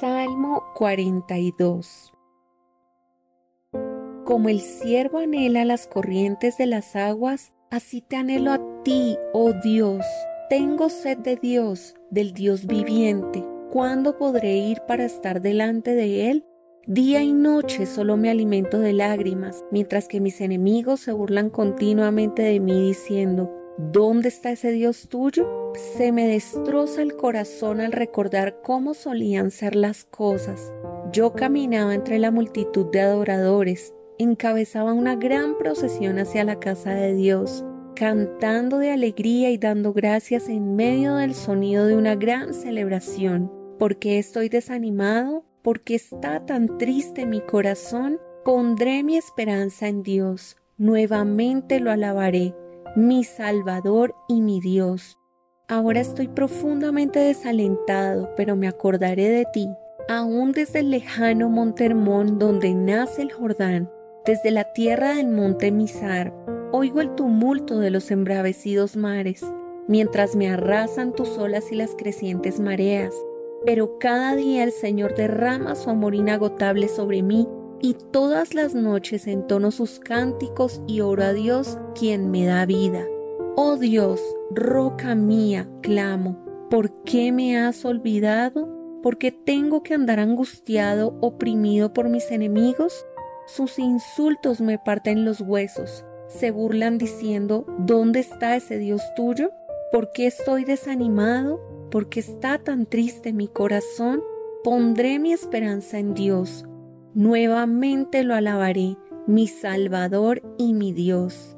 Salmo 42 Como el siervo anhela las corrientes de las aguas, así te anhelo a ti, oh Dios. Tengo sed de Dios, del Dios viviente. ¿Cuándo podré ir para estar delante de Él? Día y noche solo me alimento de lágrimas, mientras que mis enemigos se burlan continuamente de mí diciendo, ¿dónde está ese Dios tuyo? Se me destroza el corazón al recordar cómo solían ser las cosas. Yo caminaba entre la multitud de adoradores, encabezaba una gran procesión hacia la casa de Dios, cantando de alegría y dando gracias en medio del sonido de una gran celebración. porque estoy desanimado? porque está tan triste mi corazón? Pondré mi esperanza en Dios, nuevamente lo alabaré, mi Salvador y mi Dios. Ahora estoy profundamente desalentado, pero me acordaré de ti, aún desde el lejano monte Hermón donde nace el Jordán, desde la tierra del monte Mizar. Oigo el tumulto de los embravecidos mares, mientras me arrasan tus olas y las crecientes mareas. Pero cada día el Señor derrama su amor inagotable sobre mí y todas las noches entono sus cánticos y oro a Dios, quien me da vida. Oh Dios, roca mía, clamo, ¿por qué me has olvidado? ¿Por qué tengo que andar angustiado, oprimido por mis enemigos? Sus insultos me parten los huesos, se burlan diciendo, ¿dónde está ese Dios tuyo? ¿Por qué estoy desanimado? ¿Por qué está tan triste mi corazón? Pondré mi esperanza en Dios. Nuevamente lo alabaré, mi Salvador y mi Dios.